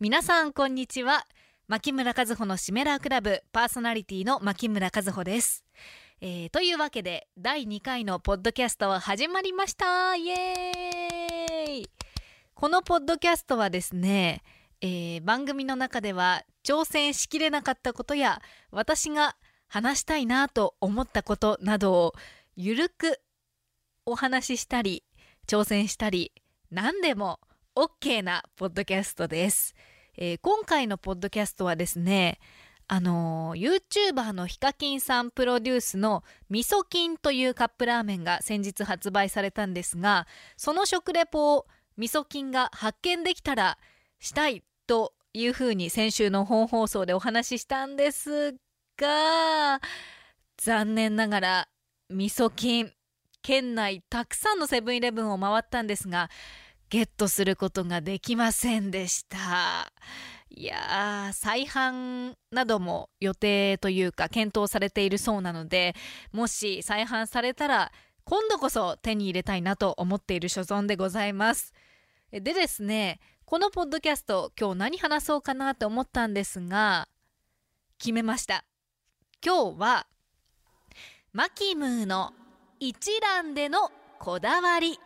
皆さんこんにちは。牧村和穂のシメラークラブパーソナリティの牧村和穂です、えーというわけで第2回のポッドキャストは始まりました。イエーイ。このポッドキャストはですね、えー番組の中では挑戦しきれなかったことや私が話したいなと思ったことなどをゆるくお話ししたり挑戦したり何でも OK なポッドキャストです、えー今回のポッドキャストはですねあのー YouTuber のヒカキンさんプロデュースの味噌菌というカップラーメンが先日発売されたんですがその食レポを味噌菌が発見できたらしたいというふうに先週の本放送でお話ししたんですが残念ながら味噌菌県内たくさんのセブンイレブンを回ったんですがゲットすることができませんでした。いや再販なども予定というか検討されているそうなのでもし再販されたら今度こそ手に入れたいなと思っている所存でございます。でですねこのポッドキャスト今日何話そうかなと思ったんですが決めました。今日はマキムーの一蘭でのこだわり。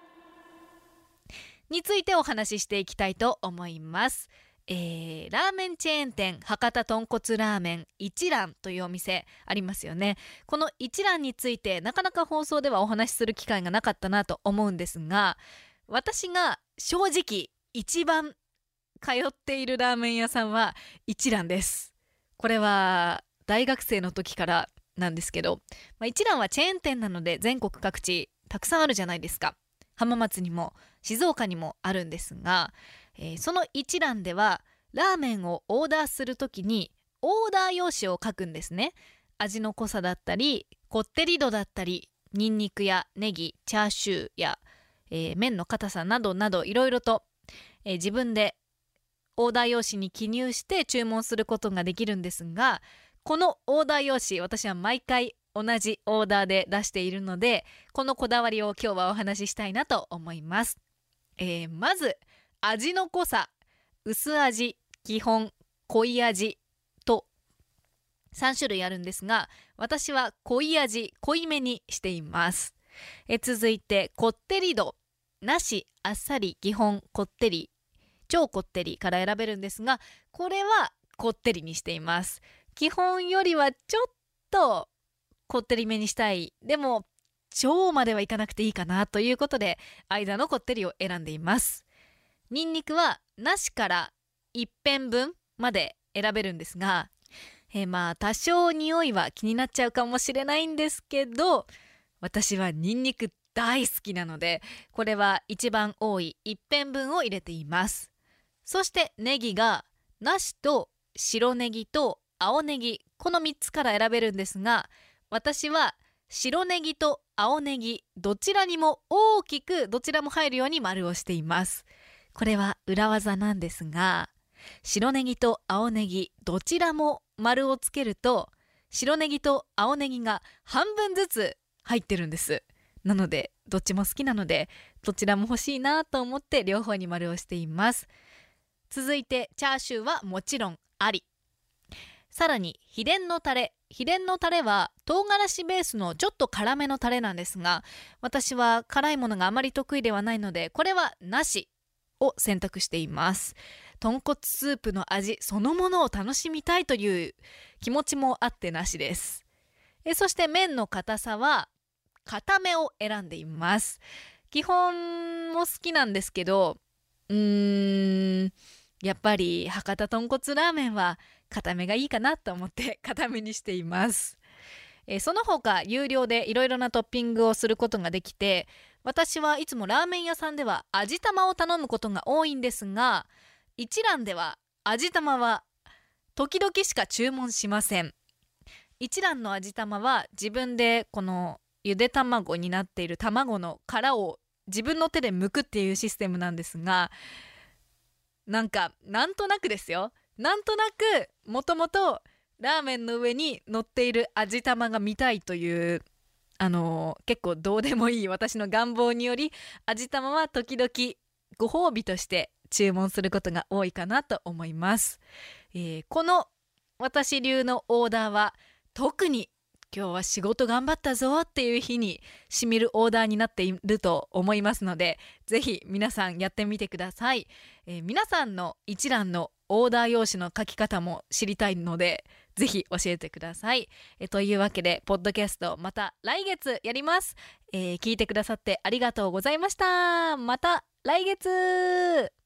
についてお話ししていきたいと思います。えー、ラーメンチェーン店博多豚骨ラーメン一蘭というお店ありますよね。この一蘭についてなかなか放送ではお話しする機会がなかったなと思うんですが私が正直一番通っているラーメン屋さんは一蘭です。これは大学生の時からなんですけど、まあ、一蘭はチェーン店なので全国各地たくさんあるじゃないですか。浜松にも静岡にもあるんですが、えーその一蘭ではラーメンをオーダーするときにオーダー用紙を書くんですね。味の濃さだったりこってり度だったりニンニクやネギチャーシューや、えー麺の硬さなどなどいろいろと、えー自分でオーダー用紙に記入して注文することができるんですがこのオーダー用紙私は毎回同じオーダーで出しているのでこのこだわりを今日はお話ししたいなと思います、えーまず味の濃さ薄味基本濃い味と3種類あるんですが私は濃い味濃いめにしています。え続いてこってり度なしあっさり基本こってり超こってりから選べるんですがこれはこってりにしています。基本よりはちょっとこってりめにしたい。でも超まではいかなくていいかなということで間のこってりを選んでいます。ニンニクはなしから一片分まで選べるんですが、えーまあ多少匂いは気になっちゃうかもしれないんですけど私はニンニク大好きなのでこれは一番多い一片分を入れています。そしてネギがなしと白ネギと青ネギこの3つから選べるんですが私は白ネギと青ネギどちらにも大きくどちらも入るように丸をしています。これは裏技なんですが白ネギと青ネギどちらも丸をつけると白ネギと青ネギが半分ずつ入ってるんです。なのでどっちも好きなのでどちらも欲しいなと思って両方に丸をしています。続いてチャーシューはもちろんあり。さらに秘伝のタレ。秘伝のタレは唐辛子ベースのちょっと辛めのタレなんですが私は辛いものがあまり得意ではないのでこれはなしを選択しています。豚骨スープの味そのものを楽しみたいという気持ちもあってなしです。えそして麺の硬さは硬めを選んでいます。基本も好きなんですけどうーんやっぱり博多豚骨ラーメンは固めがいいかなと思って 固めにしています。えその他有料でいろいろなトッピングをすることができて私はいつもラーメン屋さんでは味玉を頼むことが多いんですが一蘭では味玉は時々しか注文しません。一蘭の味玉は自分でこのゆで卵になっている卵の殻を自分の手で剥くっていうシステムなんですがなんかなんとなくですよなんとなくもともとラーメンの上に乗っている味玉が見たいというあの結構どうでもいい私の願望により味玉は時々ご褒美として注文することが多いかなと思います、えー、この私流のオーダーは特に今日は仕事頑張ったぞっていう日にしみるオーダーになっていると思いますのでぜひ皆さんやってみてください、えー、皆さんの一覧のオーダー用紙の書き方も知りたいのでぜひ教えてください、えー、というわけでポッドキャストまた来月やります、えー、聞いてくださってありがとうございました。また来月。